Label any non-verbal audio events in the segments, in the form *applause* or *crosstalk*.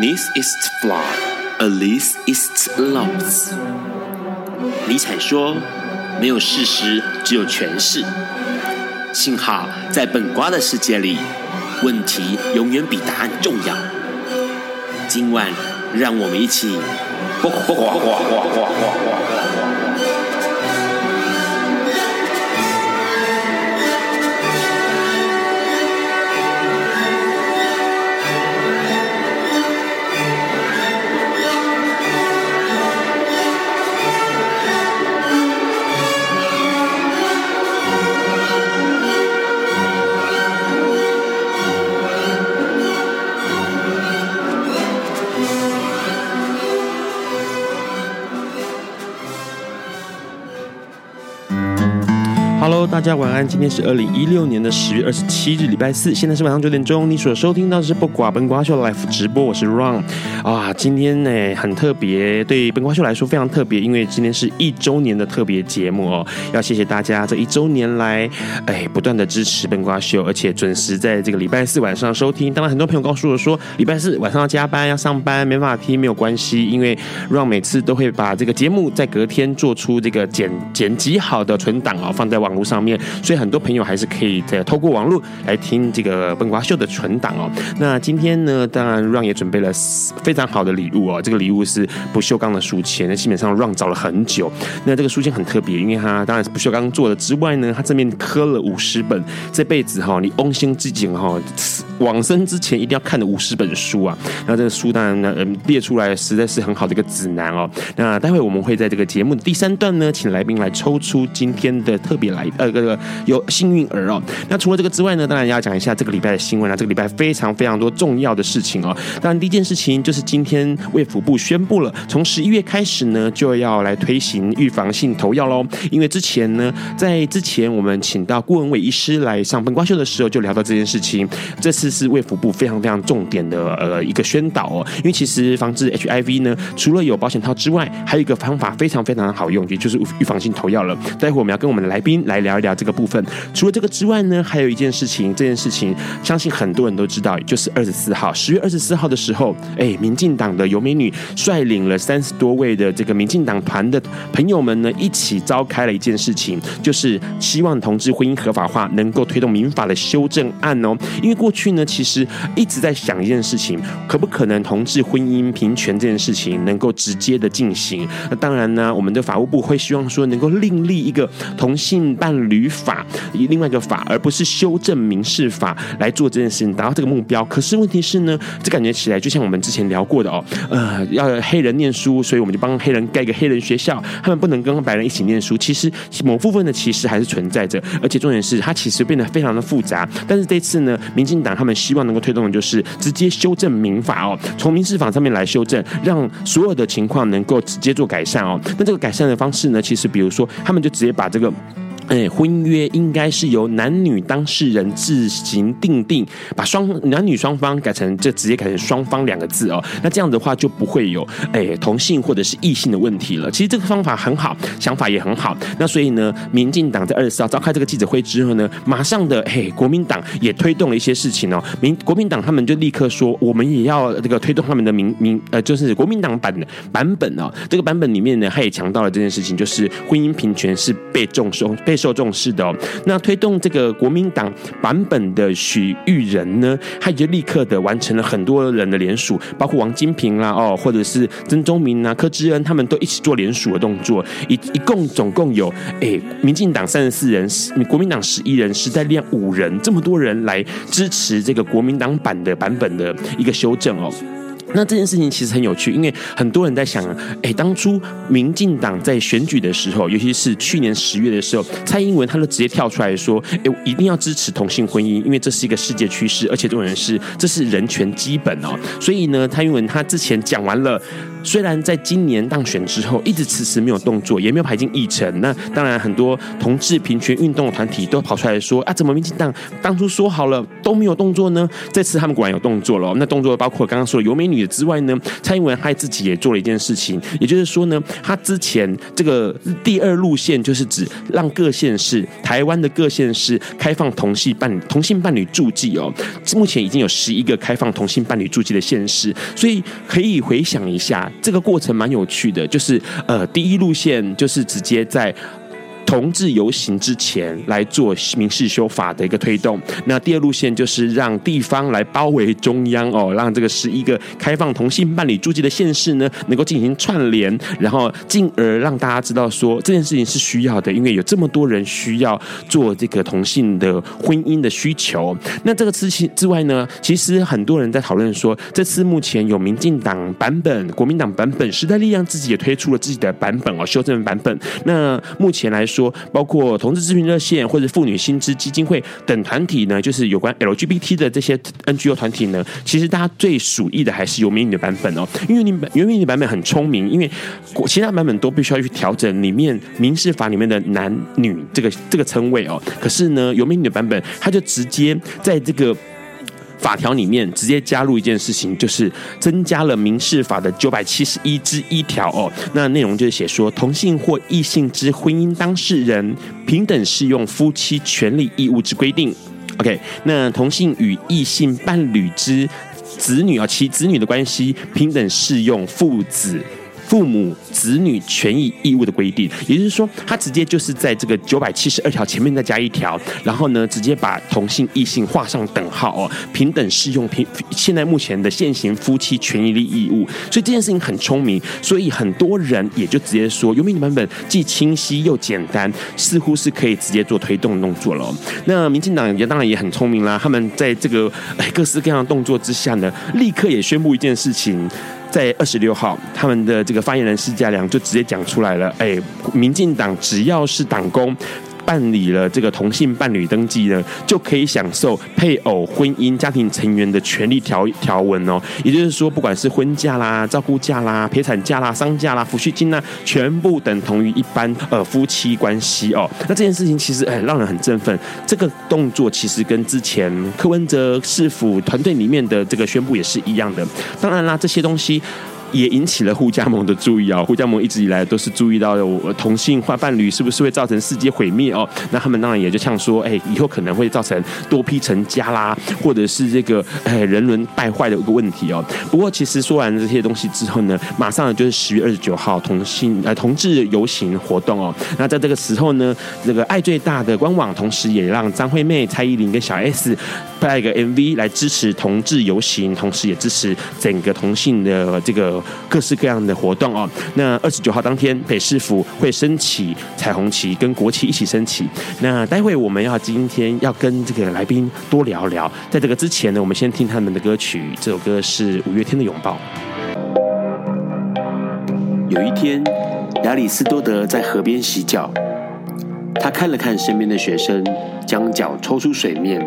This is flawed, at least it's loves。尼采说：“没有事实，只有诠释。”幸好在本瓜的世界里，问题永远比答案重要。今晚，让我们一起。大家晚安，今天是二零一六年的十月二十七日，礼拜四，现在是晚上九点钟。你所收听到的是不寡本瓜秀 Live 直播，我是 Ron 啊。今天呢很特别，对本瓜秀来说非常特别，因为今天是一周年的特别节目哦。要谢谢大家这一周年来哎不断的支持本瓜秀，而且准时在这个礼拜四晚上收听。当然，很多朋友告诉我说，礼拜四晚上要加班要上班，没办法听，没有关系，因为 Ron 每次都会把这个节目在隔天做出这个剪剪辑好的存档哦，放在网络上。面，所以很多朋友还是可以在透过网络来听这个本瓜秀的存档哦。那今天呢，当然让也准备了非常好的礼物哦。这个礼物是不锈钢的书签，那基本上让找了很久。那这个书签很特别，因为它当然是不锈钢做的之外呢，它这面刻了五十本这辈子哈，你翁心之景哈，往生之前一定要看的五十本书啊。那这个书当然呢，嗯，列出来实在是很好的一个指南哦。那待会我们会在这个节目的第三段呢，请来宾来抽出今天的特别来呃。*laughs* 这个有幸运儿哦，那除了这个之外呢，当然要讲一下这个礼拜的新闻啊。这个礼拜非常非常多重要的事情哦。当然第一件事情就是今天卫福部宣布了，从十一月开始呢，就要来推行预防性投药喽。因为之前呢，在之前我们请到顾文伟医师来上本瓜秀的时候，就聊到这件事情。这次是卫福部非常非常重点的呃一个宣导哦。因为其实防治 HIV 呢，除了有保险套之外，还有一个方法非常非常的好用，也就是预防性投药了。待会我们要跟我们的来宾来聊一聊。这个部分，除了这个之外呢，还有一件事情，这件事情相信很多人都知道，就是二十四号，十月二十四号的时候，哎，民进党的游美女率领了三十多位的这个民进党团的朋友们呢，一起召开了一件事情，就是希望同志婚姻合法化能够推动民法的修正案哦。因为过去呢，其实一直在想一件事情，可不可能同志婚姻平权这件事情能够直接的进行？那当然呢，我们的法务部会希望说，能够另立一个同性伴侣。法以另外一个法，而不是修正民事法来做这件事情，达到这个目标。可是问题是呢，这感觉起来就像我们之前聊过的哦，呃，要黑人念书，所以我们就帮黑人盖一个黑人学校，他们不能跟白人一起念书。其实某部分的歧视还是存在着，而且重点是它其实变得非常的复杂。但是这次呢，民进党他们希望能够推动的就是直接修正民法哦，从民事法上面来修正，让所有的情况能够直接做改善哦。那这个改善的方式呢，其实比如说他们就直接把这个。哎，婚约应该是由男女当事人自行订定，把双男女双方改成这直接改成双方两个字哦。那这样的话就不会有哎同性或者是异性的问题了。其实这个方法很好，想法也很好。那所以呢，民进党在二十四号召开这个记者会之后呢，马上的嘿，国民党也推动了一些事情哦。民国民党他们就立刻说，我们也要这个推动他们的民民呃，就是国民党版的版本哦。这个版本里面呢，他也强调了这件事情，就是婚姻平权是被重视被。受重视的哦，那推动这个国民党版本的许育仁呢，他就立刻的完成了很多人的联署，包括王金平啦哦，或者是曾宗明啊、柯志恩，他们都一起做联署的动作，一一共总共有诶，民进党三十四人，国民党十一人，时代力量五人，这么多人来支持这个国民党版的版本的一个修正哦。那这件事情其实很有趣，因为很多人在想，哎，当初民进党在选举的时候，尤其是去年十月的时候，蔡英文他就直接跳出来说，哎，一定要支持同性婚姻，因为这是一个世界趋势，而且重点是这是人权基本哦。所以呢，蔡英文他之前讲完了虽然在今年当选之后，一直迟迟没有动作，也没有排进议程。那当然，很多同志平权运动的团体都跑出来说：“啊，怎么民进党当初说好了都没有动作呢？这次他们果然有动作了。那动作包括刚刚说的游美女之外呢，蔡英文还自己也做了一件事情，也就是说呢，他之前这个第二路线就是指让各县市、台湾的各县市开放同性伴同性伴侣住记哦。目前已经有十一个开放同性伴侣住记的县市，所以可以回想一下。这个过程蛮有趣的，就是呃，第一路线就是直接在。同志游行之前来做民事修法的一个推动，那第二路线就是让地方来包围中央哦，让这个十一个开放同性伴侣注记的县市呢，能够进行串联，然后进而让大家知道说这件事情是需要的，因为有这么多人需要做这个同性的婚姻的需求。那这个事情之外呢，其实很多人在讨论说，这次目前有民进党版本、国民党版本、时代力量自己也推出了自己的版本哦，修正版本。那目前来说。说包括同志咨询热线或者妇女薪资基金会等团体呢，就是有关 LGBT 的这些 NGO 团体呢，其实大家最属意的还是游美女的版本哦，因为你游美女的版本很聪明，因为其他版本都必须要去调整里面民事法里面的男女这个这个称谓哦，可是呢，游美女的版本它就直接在这个。法条里面直接加入一件事情，就是增加了民事法的九百七十一之一条哦。那内容就是写说，同性或异性之婚姻当事人平等适用夫妻权利义务之规定。OK，那同性与异性伴侣之子女啊，其子女的关系平等适用父子。父母子女权益义务的规定，也就是说，他直接就是在这个九百七十二条前面再加一条，然后呢，直接把同性异性画上等号哦，平等适用平现在目前的现行夫妻权益利义务，所以这件事情很聪明，所以很多人也就直接说，游美女版本既清晰又简单，似乎是可以直接做推动动作了。那民进党也当然也很聪明啦，他们在这个各式各样的动作之下呢，立刻也宣布一件事情。在二十六号，他们的这个发言人施家良就直接讲出来了，哎，民进党只要是党工。办理了这个同性伴侣登记呢，就可以享受配偶、婚姻、家庭成员的权利条条文哦。也就是说，不管是婚假啦、照顾假啦、陪产假啦、丧假啦、抚恤金啦，全部等同于一般呃夫妻关系哦。那这件事情其实哎，让人很振奋。这个动作其实跟之前柯文哲市府团队里面的这个宣布也是一样的。当然啦，这些东西。也引起了互加盟的注意啊！护家盟一直以来都是注意到有同性化伴侣是不是会造成世界毁灭哦？那他们当然也就像说，哎，以后可能会造成多批成家啦，或者是这个哎人伦败坏的一个问题哦。不过其实说完这些东西之后呢，马上就是十月二十九号同性呃同志游行活动哦。那在这个时候呢，这个爱最大的官网同时也让张惠妹、蔡依林跟小 S 拍一个 MV 来支持同志游行，同时也支持整个同性的这个。各式各样的活动哦。那二十九号当天，北市府会升起彩虹旗，跟国旗一起升起。那待会我们要今天要跟这个来宾多聊聊。在这个之前呢，我们先听他们的歌曲。这首歌是五月天的《拥抱》。有一天，亚里斯多德在河边洗脚，他看了看身边的学生，将脚抽出水面，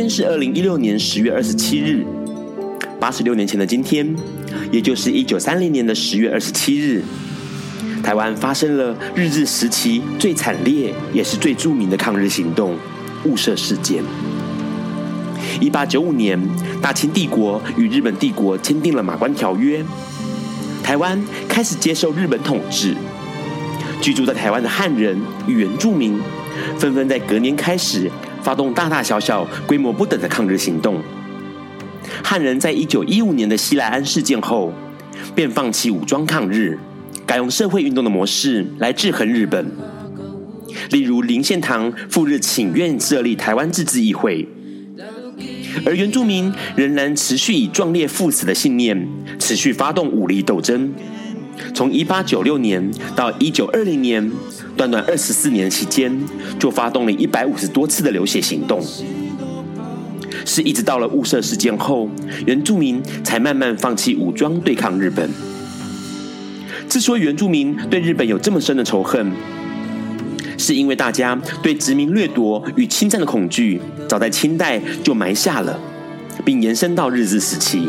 天是二零一六年十月二十七日。八十六年前的今天，也就是一九三零年的十月二十七日，台湾发生了日治时期最惨烈也是最著名的抗日行动——雾社事件。一八九五年，大清帝国与日本帝国签订了《马关条约》，台湾开始接受日本统治。居住在台湾的汉人与原住民，纷纷在隔年开始发动大大小小、规模不等的抗日行动。汉人在一九一五年的西来庵事件后，便放弃武装抗日，改用社会运动的模式来制衡日本。例如林献堂赴日请愿设立台湾自治议会，而原住民仍然持续以壮烈赴死的信念，持续发动武力斗争。从一八九六年到一九二零年，短短二十四年期间，就发动了一百五十多次的流血行动。是一直到了雾社事件后，原住民才慢慢放弃武装对抗日本。之所以原住民对日本有这么深的仇恨，是因为大家对殖民掠夺与侵占的恐惧，早在清代就埋下了，并延伸到日治时期。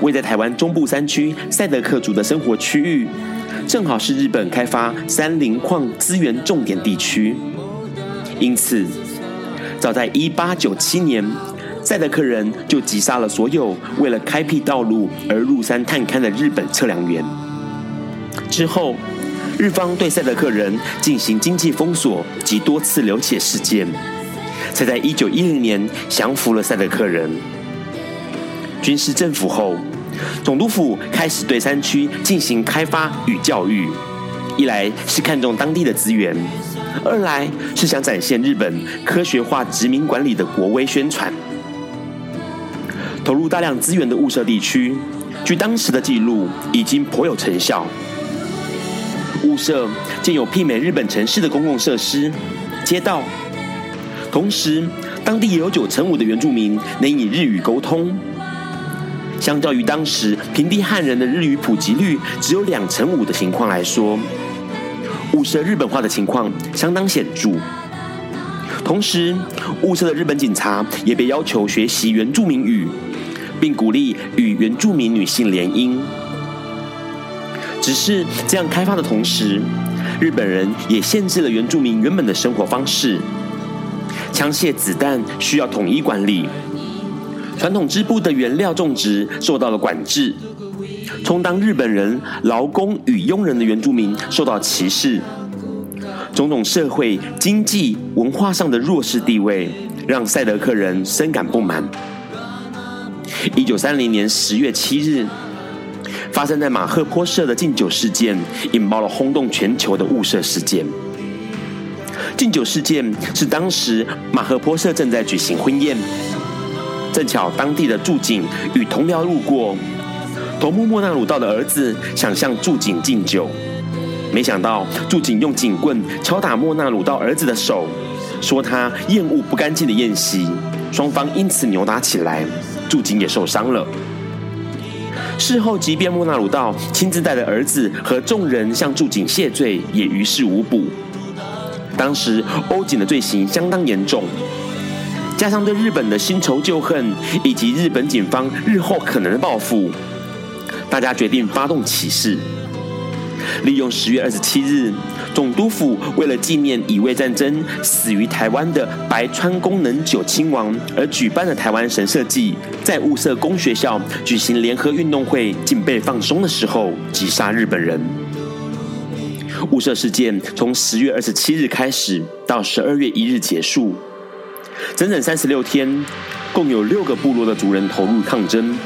位在台湾中部山区赛德克族的生活区域，正好是日本开发三磷矿资源重点地区，因此，早在一八九七年，赛德克人就击杀了所有为了开辟道路而入山探勘的日本测量员。之后，日方对赛德克人进行经济封锁及多次流血事件，才在一九一零年降服了赛德克人。军事政府后，总督府开始对山区进行开发与教育，一来是看重当地的资源。二来是想展现日本科学化殖民管理的国威宣传，投入大量资源的雾社地区，据当时的记录已经颇有成效。雾社建有媲美日本城市的公共设施、街道，同时当地也有九成五的原住民能以日语沟通。相较于当时平地汉人的日语普及率只有两成五的情况来说。雾社日本化的情况相当显著，同时雾社的日本警察也被要求学习原住民语，并鼓励与原住民女性联姻。只是这样开发的同时，日本人也限制了原住民原本的生活方式，枪械子弹需要统一管理，传统织布的原料种植受到了管制。充当日本人劳工与佣人的原住民受到歧视，种种社会、经济、文化上的弱势地位，让赛德克人深感不满。一九三零年十月七日，发生在马赫坡社的禁酒事件，引爆了轰动全球的雾社事件。禁酒事件是当时马赫坡社正在举行婚宴，正巧当地的驻警与同僚路过。头目莫那鲁道的儿子想向驻警敬酒，没想到驻警用警棍敲打莫那鲁道儿子的手，说他厌恶不干净的宴席，双方因此扭打起来，驻警也受伤了。事后，即便莫那鲁道亲自带着儿子和众人向驻警谢罪，也于事无补。当时欧警的罪行相当严重，加上对日本的新仇旧恨，以及日本警方日后可能的报复。大家决定发动起事，利用十月二十七日，总督府为了纪念乙未战争死于台湾的白川宫能久亲王而举办的台湾神社祭，在雾社公学校举行联合运动会，警备放松的时候击杀日本人。雾社事件从十月二十七日开始到十二月一日结束，整整三十六天，共有六个部落的族人投入抗争。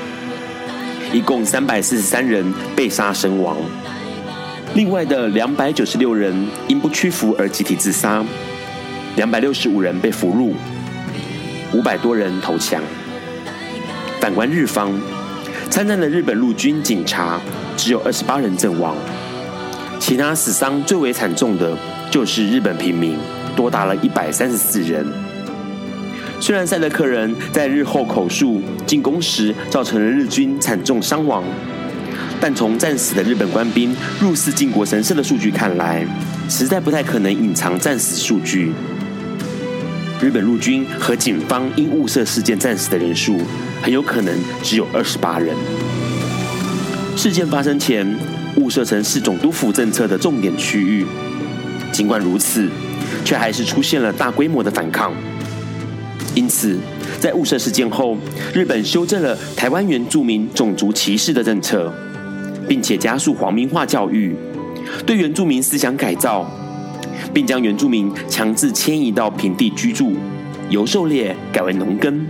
一共三百四十三人被杀身亡，另外的两百九十六人因不屈服而集体自杀，两百六十五人被俘虏，五百多人投降。反观日方，参战的日本陆军警察只有二十八人阵亡，其他死伤最为惨重的就是日本平民，多达了一百三十四人。虽然赛德克人在日后口述进攻时造成了日军惨重伤亡，但从战死的日本官兵入寺靖国神社的数据看来，实在不太可能隐藏战死数据。日本陆军和警方因雾社事件战死的人数，很有可能只有二十八人。事件发生前，雾社曾是总督府政策的重点区域，尽管如此，却还是出现了大规模的反抗。因此，在雾社事件后，日本修正了台湾原住民种族歧视的政策，并且加速皇民化教育，对原住民思想改造，并将原住民强制迁移到平地居住，由狩猎改为农耕。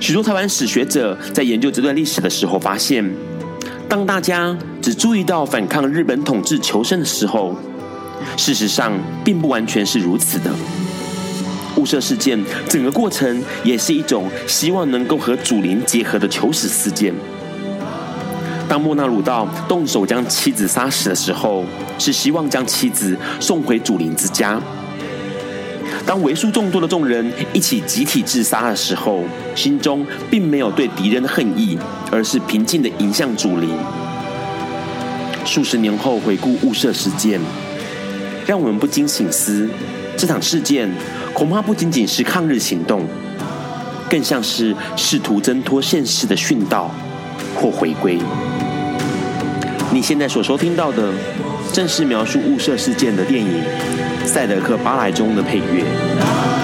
许多台湾史学者在研究这段历史的时候发现，当大家只注意到反抗日本统治求生的时候，事实上并不完全是如此的。雾社事件整个过程也是一种希望能够和祖灵结合的求死事件。当莫那鲁道动手将妻子杀死的时候，是希望将妻子送回祖灵之家。当为数众多的众人一起集体自杀的时候，心中并没有对敌人的恨意，而是平静地迎向祖灵。数十年后回顾雾社事件，让我们不禁省思，这场事件恐怕不仅仅是抗日行动，更像是试图挣脱现实的殉道或回归。你现在所收听到的，正是描述雾社事件的电影《赛德克·巴莱》中的配乐。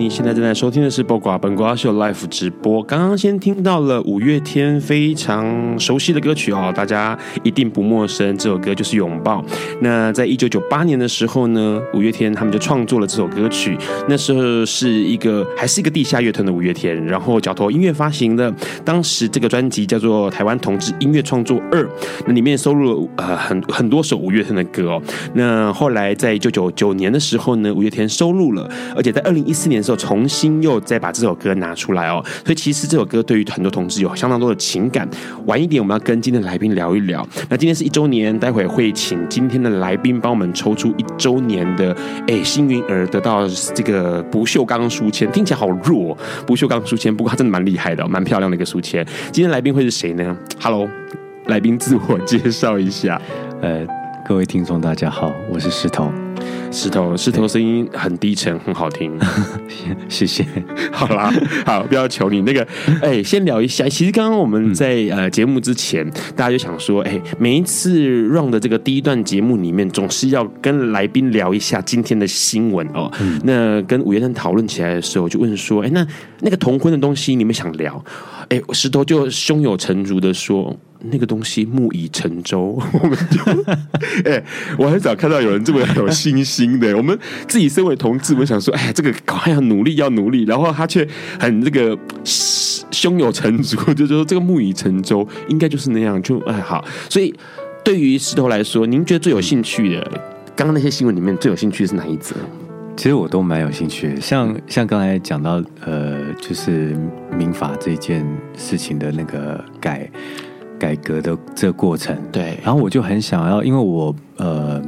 你现在正在收听的是《播瓜本瓜秀》Live 直播。刚刚先听到了五月天非常熟悉的歌曲哦，大家一定不陌生。这首歌就是《拥抱》。那在一九九八年的时候呢，五月天他们就创作了这首歌曲。那时候是一个还是一个地下乐团的五月天，然后角头音乐发行的。当时这个专辑叫做《台湾同志音乐创作二》，那里面收录了呃很很多首五月天的歌哦。那后来在一九九九年的时候呢，五月天收录了，而且在二零一四年重新又再把这首歌拿出来哦，所以其实这首歌对于很多同志有相当多的情感。晚一点我们要跟今天的来宾聊一聊。那今天是一周年，待会会请今天的来宾帮我们抽出一周年的哎幸运儿，得到这个不锈钢书签，听起来好弱，不锈钢书签，不过它真的蛮厉害的，蛮漂亮的一个书签。今天来宾会是谁呢？Hello，来宾自我介绍一下。呃，各位听众大家好，我是石头。石头，石头声音很低沉，很好听。*laughs* 谢谢。好啦，好，不要求你那个。*laughs* 哎、欸，先聊一下。其实刚刚我们在呃节目之前，大家就想说，哎、欸，每一次 Ron 的这个第一段节目里面，总是要跟来宾聊一下今天的新闻哦。嗯、那跟五月天讨论起来的时候，就问说，哎、欸，那那个同婚的东西，你们想聊？哎、欸，石头就胸有成竹的说。那个东西木已成舟，我们就哎、我很少看到有人这么有信心的。我们自己身为同志，我想说，哎，这个还要努力，要努力，然后他却很这个胸有成竹，*laughs* 就说这个木已成舟，应该就是那样。就哎好，所以对于石头来说，您觉得最有兴趣的，刚刚那些新闻里面最有兴趣的是哪一则？其实我都蛮有兴趣的，像像刚才讲到呃，就是民法这件事情的那个改。改革的这个过程，对，然后我就很想要，因为我呃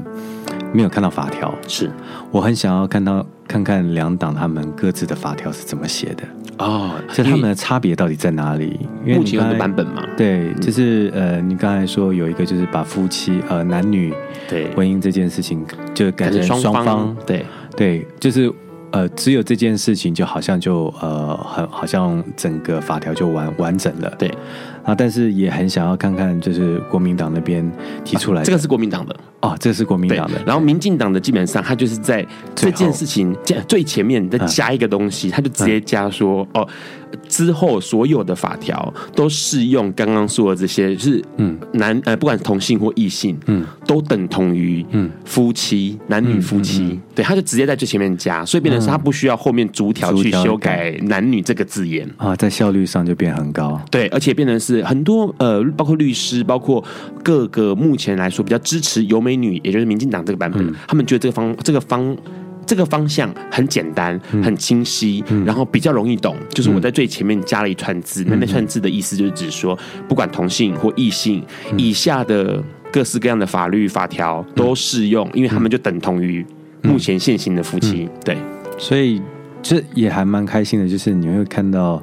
没有看到法条，是。我很想要看到看看两党他们各自的法条是怎么写的。哦，就他们的差别到底在哪里？因为目前有个版本嘛，对，就是呃，你刚才说有一个就是把夫妻呃男女对。婚姻这件事情就改成双方，方对。对，就是。呃，只有这件事情就好像就呃，很好像整个法条就完完整了，对啊，但是也很想要看看，就是国民党那边提出来，啊，这个是国民党的。哦，这个是国民党的，然后民进党的基本上他就是在这件事情最前面再加一个东西，他就直接加说哦。之后所有的法条都适用刚刚说的这些，就是嗯。男呃不管是同性或异性，嗯。都等同于嗯。夫妻男女夫妻，对，他就直接在最前面加，所以变成是他不需要后面逐条去修改男女这个字眼。啊，在效率上就变很高，对，而且变成是很多呃包括律师，包括各个目前来说比较支持游美女，也就是民进党这个版本，他们觉得这个方这个方。这个方向很简单，很清晰，嗯、然后比较容易懂。就是我在最前面加了一串字，那、嗯、那串字的意思就是指说，不管同性或异性，嗯、以下的各式各样的法律法条都适用，因为他们就等同于目前现行的夫妻。嗯、对，所以这也还蛮开心的，就是你会看到，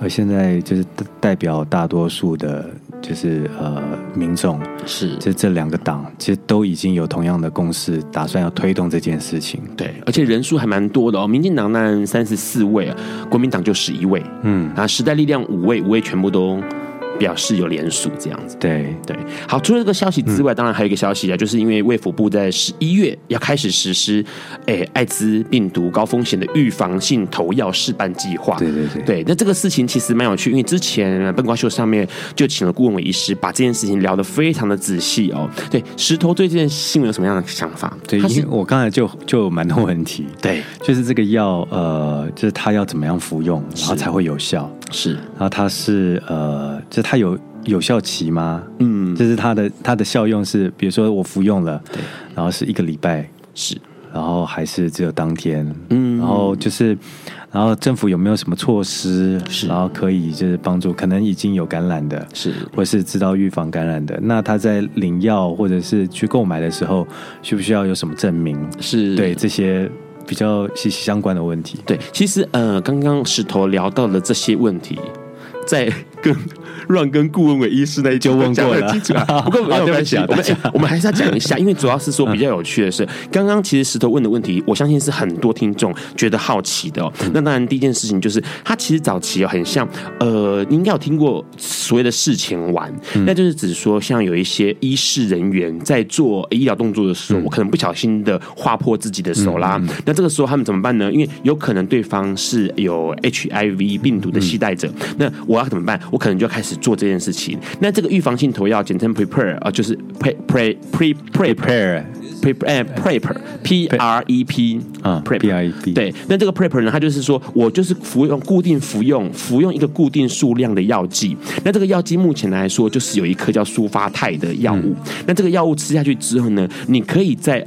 呃，现在就是代表大多数的，就是呃。民众，是这这两个党其实都已经有同样的共识，打算要推动这件事情。对，而且人数还蛮多的哦。民进党那三十四位啊，国民党就十一位，嗯，啊，时代力量五位，五位全部都。表示有联署这样子，对对。好，除了这个消息之外，当然还有一个消息啊，就是因为卫福部在十一月要开始实施，哎，艾滋病毒高风险的预防性投药示范计划。对对对。对，那这个事情其实蛮有趣，因为之前笨瓜秀上面就请了顾问伟医师，把这件事情聊得非常的仔细哦。对，石头对这件新闻有什么样的想法？对，因为我刚才就就有蛮多问题。对，就是这个药，呃，就是他要怎么样服用，然后才会有效？是，然后它是呃，就是它有有效期吗？嗯，就是它的它的效用是，比如说我服用了，对，然后是一个礼拜，是，然后还是只有当天，嗯，然后就是，然后政府有没有什么措施，是，然后可以就是帮助可能已经有感染的，是，或是知道预防感染的，那他在领药或者是去购买的时候，需不需要有什么证明？是。对这些。比较息息相关的问题，对，其实呃，刚刚石头聊到了这些问题，在跟。乱跟顾问伟医师那就问过了，*laughs* 不过没有关系，我们我们还是要讲一下，因为主要是说比较有趣的是，刚刚其实石头问的问题，我相信是很多听众觉得好奇的哦。那当然，第一件事情就是，他其实早期很像，呃，你应该有听过所谓的事前玩，那就是指说，像有一些医事人员在做医疗动作的时候，我可能不小心的划破自己的手啦，那这个时候他们怎么办呢？因为有可能对方是有 HIV 病毒的携带者，那我要怎么办？我可能就要开始。做这件事情，那这个预防性投药简称 prepare 啊，就是 pre pre pre prepare prepare prepare p r e p 啊 p r e p 对，那这个 prepare 呢，它就是说我就是服用固定服用服用一个固定数量的药剂，那这个药剂目前来说就是有一颗叫舒发泰的药物，那这个药物吃下去之后呢，你可以在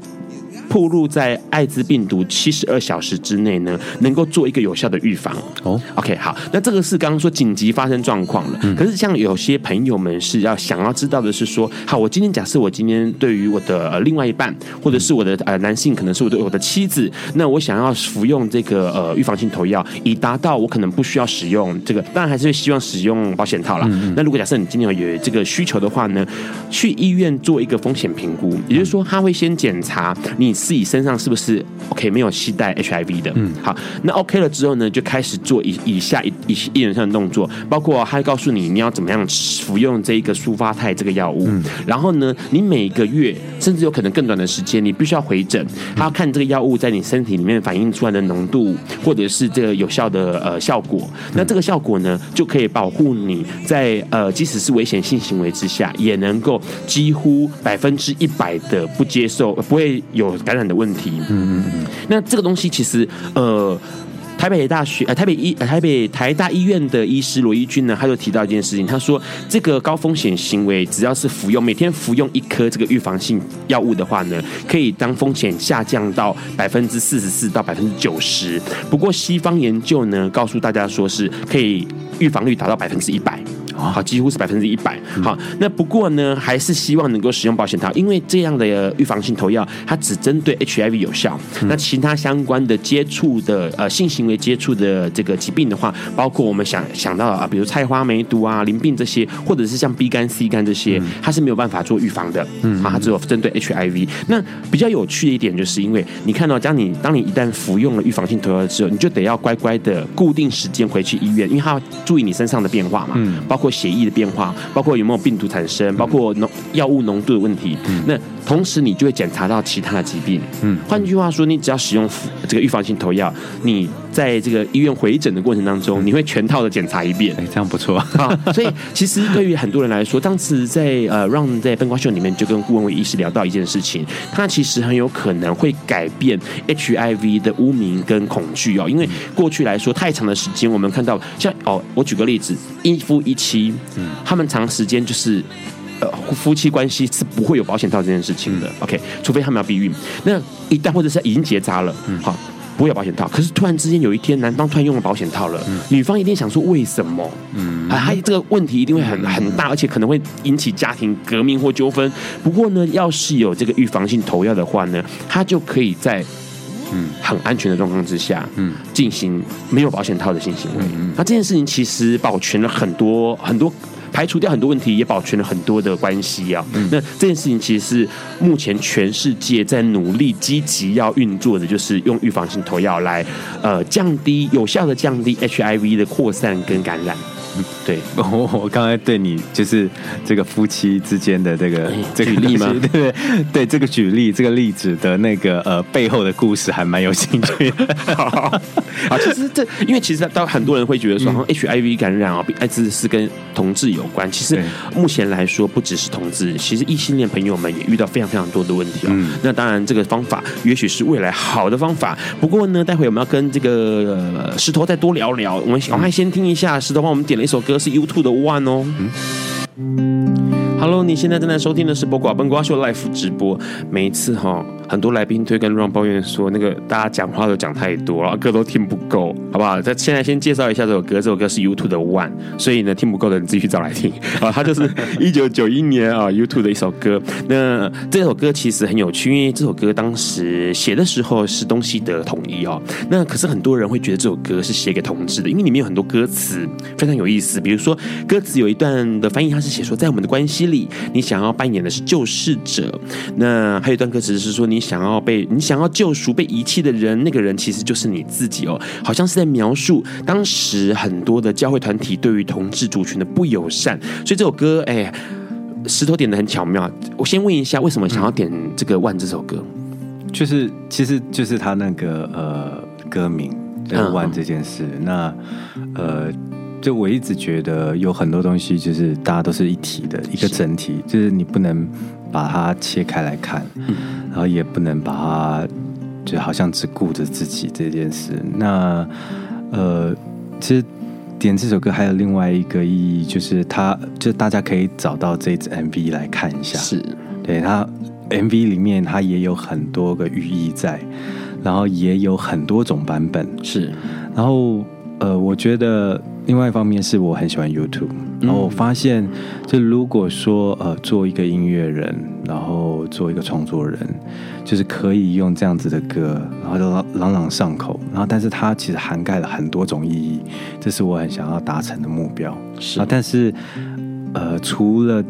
暴露在艾滋病毒七十二小时之内呢，能够做一个有效的预防。哦，OK，好，那这个是刚刚说紧急发生状况了。嗯。可是像有些朋友们是要想要知道的是说，好，我今天假设我今天对于我的呃另外一半，或者是我的呃男性，可能是我的我的妻子，那我想要服用这个呃预防性投药，以达到我可能不需要使用这个，当然还是会希望使用保险套啦。嗯。那如果假设你今天有这个需求的话呢，去医院做一个风险评估，也就是说他会先检查你。自己身上是不是 OK 没有携带 HIV 的？嗯，好，那 OK 了之后呢，就开始做以以下一一一连串的动作，包括他会告诉你你要怎么样服用这一个舒发泰这个药物，嗯，然后呢，你每个月甚至有可能更短的时间，你必须要回诊，他要看这个药物在你身体里面反映出来的浓度，或者是这个有效的呃效果。那这个效果呢，就可以保护你在呃即使是危险性行为之下，也能够几乎百分之一百的不接受，不会有。感染的问题，嗯嗯嗯，那这个东西其实，呃，台北大学呃台北医台北台大医院的医师罗一军呢，他就提到一件事情，他说这个高风险行为，只要是服用每天服用一颗这个预防性药物的话呢，可以当风险下降到百分之四十四到百分之九十。不过西方研究呢，告诉大家说是可以预防率达到百分之一百。好，几乎是百分之一百。好，那不过呢，还是希望能够使用保险套，因为这样的预防性投药，它只针对 HIV 有效。那其他相关的接触的呃性行为接触的这个疾病的话，包括我们想想到啊，比如菜花梅毒啊、淋病这些，或者是像 B 肝、C 肝这些，它是没有办法做预防的。嗯，啊，它只有针对 HIV。那比较有趣的一点，就是因为你看到，当你当你一旦服用了预防性投药之后，你就得要乖乖的固定时间回去医院，因为它要注意你身上的变化嘛。嗯，包括。血液的变化，包括有没有病毒产生，包括浓药物浓度的问题。嗯、那同时你就会检查到其他的疾病。嗯，换句话说，你只要使用这个预防性投药，你在这个医院回诊的过程当中，你会全套的检查一遍。哎，这样不错。*laughs* 好，所以其实对于很多人来说，当时在呃，Ron 在灯光秀里面就跟顾文伟医师聊到一件事情，他其实很有可能会改变 HIV 的污名跟恐惧哦，因为过去来说太长的时间，我们看到像哦，我举个例子，一夫一妻，嗯，他们长时间就是呃夫妻关系是不会有保险套这件事情的。OK，除非他们要避孕，那一旦或者是已经结扎了，嗯，好。不会有保险套，可是突然之间有一天，男方突然用了保险套了，嗯、女方一定想说为什么？嗯，还这个问题一定会很很大，而且可能会引起家庭革命或纠纷。不过呢，要是有这个预防性投药的话呢，他就可以在嗯很安全的状况之下，嗯，进行没有保险套的性行为。嗯，那这件事情其实保全了很多很多。排除掉很多问题，也保全了很多的关系啊。嗯、那这件事情其实是目前全世界在努力积极要运作的，就是用预防性投药来呃降低有效的降低 HIV 的扩散跟感染。对，我 *laughs* 我刚才对你就是这个夫妻之间的这个这个举例吗？对对对，这个举例这个例子的那个呃背后的故事还蛮有兴趣的。*laughs* 好，好，其实这因为其实到很多人会觉得说，HIV 感染啊，艾滋是跟同志有关。其实目前来说，不只是同志，其实异性恋朋友们也遇到非常非常多的问题哦。那当然，这个方法也许是未来好的方法。不过呢，待会我们要跟这个石头再多聊聊。我们赶快先听一下石头帮我们点了。一首歌是 U2 的 One 哦。嗯，Hello，你现在正在收听的是播瓜奔瓜秀 Live 直播。每一次哈。很多来宾都跟 Ron 抱怨说，那个大家讲话都讲太多了，歌都听不够，好不好？在现在先介绍一下这首歌，这首歌是 YouTube 的 One，所以呢，听不够的你自己去找来听啊。它就是一九九一年啊 YouTube 的一首歌。那这首歌其实很有趣，因为这首歌当时写的时候是东西德统一哦。那可是很多人会觉得这首歌是写给同志的，因为里面有很多歌词非常有意思。比如说歌词有一段的翻译，它是写说，在我们的关系里，你想要扮演的是救世者。那还有一段歌词是说，你想要被你想要救赎被遗弃的人，那个人其实就是你自己哦，好像是在描述当时很多的教会团体对于同志族群的不友善，所以这首歌哎，石头点的很巧妙。我先问一下，为什么想要点这个《One》这首歌？就是其实就是他那个呃歌名叫《One》这件事。嗯、那呃，就我一直觉得有很多东西就是大家都是一体的一个整体，就是你不能把它切开来看。嗯然后也不能把它，就好像只顾着自己这件事。那呃，其实点这首歌还有另外一个意义，就是它就大家可以找到这支 MV 来看一下。是，对它 MV 里面它也有很多个寓意在，然后也有很多种版本。是，然后呃，我觉得。另外一方面是我很喜欢 YouTube，然后我发现，就如果说呃做一个音乐人，然后做一个创作人，就是可以用这样子的歌，然后就朗朗上口，然后但是它其实涵盖了很多种意义，这是我很想要达成的目标。是啊，但是呃除了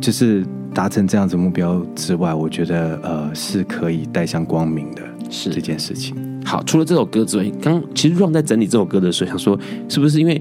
就是达成这样子目标之外，我觉得呃是可以带向光明的，是这件事情。好，除了这首歌之外，刚其实 Ron 在整理这首歌的时候，想说是不是因为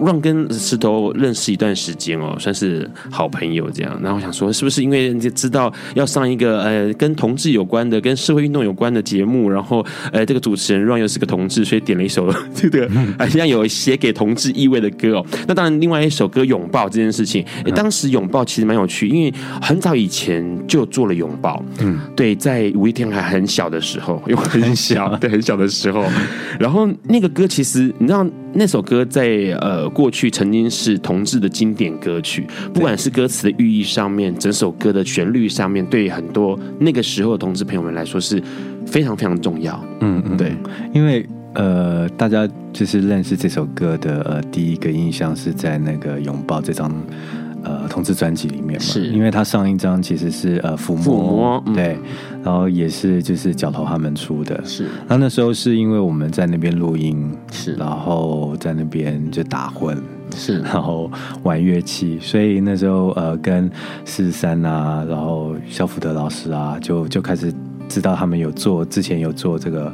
Ron 跟石头认识一段时间哦，算是好朋友这样。然后我想说，是不是因为人家知道要上一个呃跟同志有关的、跟社会运动有关的节目，然后呃这个主持人 Ron 又是个同志，所以点了一首 *laughs* 这个好像有写给同志意味的歌哦。那当然，另外一首歌《拥抱》这件事情，当时拥抱其实蛮有趣，因为很早以前就做了拥抱。嗯，对，在五月天还很小的时候，又很小，对。很小的时候，然后那个歌其实你知道，那首歌在呃过去曾经是同志的经典歌曲，不管是歌词的寓意上面，整首歌的旋律上面，对很多那个时候的同志朋友们来说是非常非常重要。嗯嗯，对，因为呃，大家就是认识这首歌的呃第一个印象是在那个拥抱这张。呃，同志专辑里面嘛，是因为他上一张其实是呃抚摸，对，然后也是就是角头他们出的，是。那那时候是因为我们在那边录音，是，然后在那边就打混，是，然后玩乐器，所以那时候呃跟四三啊，然后肖福德老师啊，就就开始知道他们有做，之前有做这个。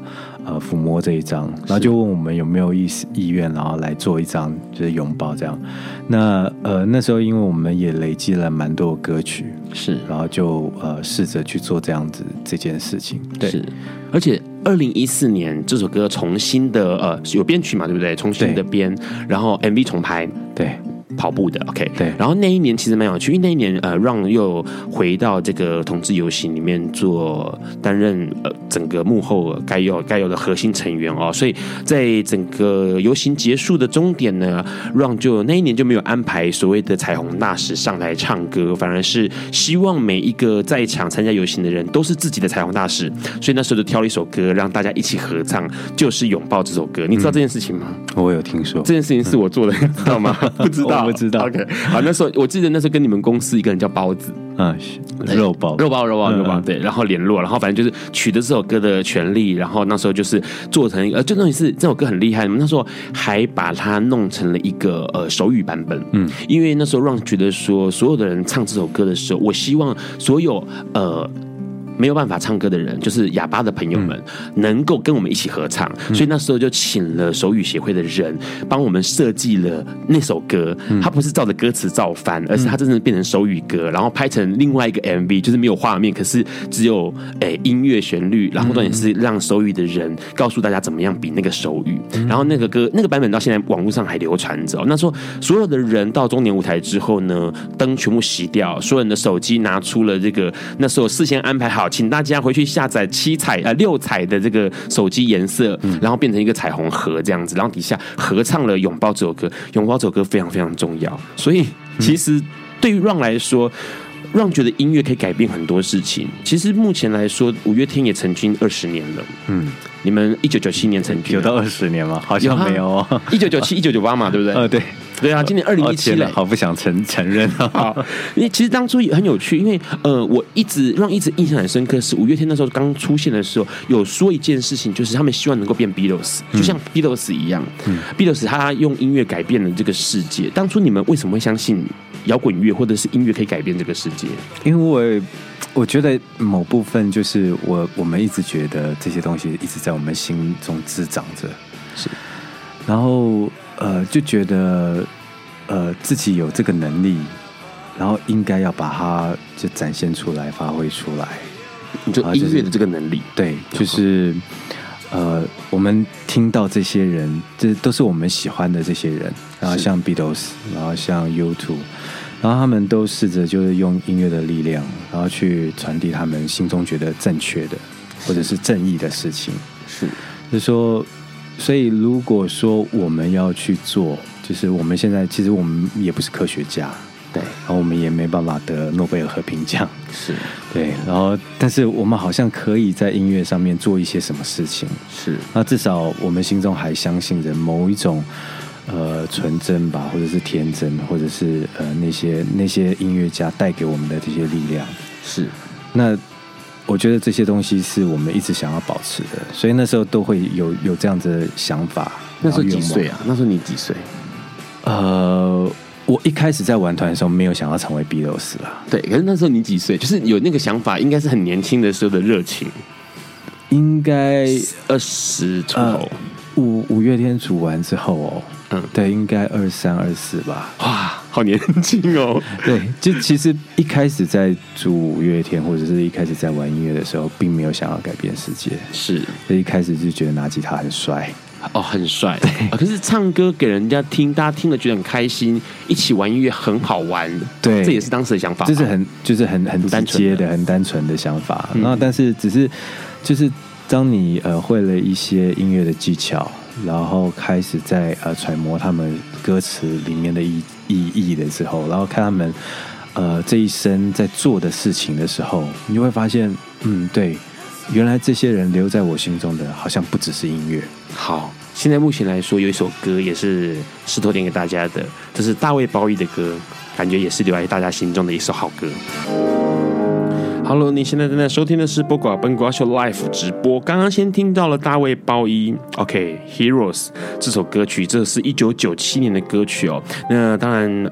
呃，抚摸这一张，然后就问我们有没有意思意愿，然后来做一张就是拥抱这样。那呃那时候，因为我们也累积了蛮多歌曲，是，然后就呃试着去做这样子这件事情。对，是，而且二零一四年这首歌重新的呃有编曲嘛，对不对？重新的编，然后 MV 重拍，对。跑步的，OK，对。然后那一年其实蛮有趣，因为那一年呃，Ron 又回到这个同志游行里面做担任呃整个幕后该有该有的核心成员哦，所以在整个游行结束的终点呢，Ron 就那一年就没有安排所谓的彩虹大使上台唱歌，反而是希望每一个在场参加游行的人都是自己的彩虹大使，所以那时候就挑了一首歌让大家一起合唱，就是拥抱这首歌。你知道这件事情吗？我有听说，这件事情是我做的，你知道吗？不知道。不知道。OK，好，那时候我记得那时候跟你们公司一个人叫包子，啊，肉包，肉包，肉包，肉包，对，然后联络，然后反正就是取得这首歌的权利，然后那时候就是做成一个，呃，就等于是这首歌很厉害，那时候还把它弄成了一个呃手语版本，嗯，因为那时候让觉得说所有的人唱这首歌的时候，我希望所有呃。没有办法唱歌的人，就是哑巴的朋友们，嗯、能够跟我们一起合唱。嗯、所以那时候就请了手语协会的人帮我们设计了那首歌。嗯、他不是照着歌词照翻，而是它真的变成手语歌，然后拍成另外一个 MV，就是没有画面，可是只有诶、欸、音乐旋律，然后重点是让手语的人告诉大家怎么样比那个手语。嗯、然后那个歌那个版本到现在网络上还流传着。那时候所有的人到中年舞台之后呢，灯全部熄掉，所有人的手机拿出了这个那时候事先安排好。请大家回去下载七彩呃六彩的这个手机颜色，然后变成一个彩虹盒这样子，然后底下合唱了《拥抱》这首歌，《拥抱》这首歌非常非常重要。所以其实对于 Ron 来说，Ron 觉得音乐可以改变很多事情。其实目前来说，五月天也成军二十年了。嗯，你们一九九七年成军，有到二十年吗？好像没有哦，一九九七、一九九八嘛，对不对？*laughs* 呃，对。对啊，今年二零一七了，好不想承承认 *laughs* 啊！因为其实当初也很有趣，因为呃，我一直让一直印象很深刻是五月天那时候刚出现的时候，有说一件事情，就是他们希望能够变 Beatles，就像 Beatles 一样。嗯，Beatles 他用音乐改变了这个世界。当初你们为什么会相信摇滚乐或者是音乐可以改变这个世界？因为我觉得某部分就是我我们一直觉得这些东西一直在我们心中滋长着，是，然后。呃，就觉得呃自己有这个能力，然后应该要把它就展现出来、发挥出来。你就音乐的这个能力，对，就是呃，我们听到这些人，这都是我们喜欢的这些人，然后像 Beatles，然后像 U2，然后他们都试着就是用音乐的力量，然后去传递他们心中觉得正确的或者是正义的事情。是，就是说。所以，如果说我们要去做，就是我们现在其实我们也不是科学家，对，然后我们也没办法得诺贝尔和平奖，是。对，然后但是我们好像可以在音乐上面做一些什么事情，是，那至少我们心中还相信着某一种呃纯真吧，或者是天真，或者是呃那些那些音乐家带给我们的这些力量，是，那。我觉得这些东西是我们一直想要保持的，所以那时候都会有有这样子的想法。那时候几岁啊？那时候你几岁？呃，我一开始在玩团的时候没有想要成为 Beatles 啦。对，可是那时候你几岁？就是有那个想法，应该是很年轻的时候的热情。应该二十出头。五五月天组完之后哦，嗯，对，应该二三二四吧。哇，好年轻哦。对，就其实一开始在组五月天，或者是一开始在玩音乐的时候，并没有想要改变世界。是，所以一开始就觉得拿吉他很帅。哦，很帅。对，*laughs* 可是唱歌给人家听，大家听了觉得很开心，一起玩音乐很好玩。对，这也是当时的想法。就是很，就是很很直接的、很单纯的想法。然后，但是只是就是。当你呃会了一些音乐的技巧，然后开始在呃揣摩他们歌词里面的意意义的时候，然后看他们呃这一生在做的事情的时候，你就会发现，嗯，对，原来这些人留在我心中的好像不只是音乐。好，现在目前来说有一首歌也是石头点给大家的，这是大卫鲍伊的歌，感觉也是留在大家心中的一首好歌。Hello，你现在正在收听的是《播瓜奔瓜秀》Live 直播。刚刚先听到了大卫鲍伊，OK，Heroes 这首歌曲，这是一九九七年的歌曲哦。那当然，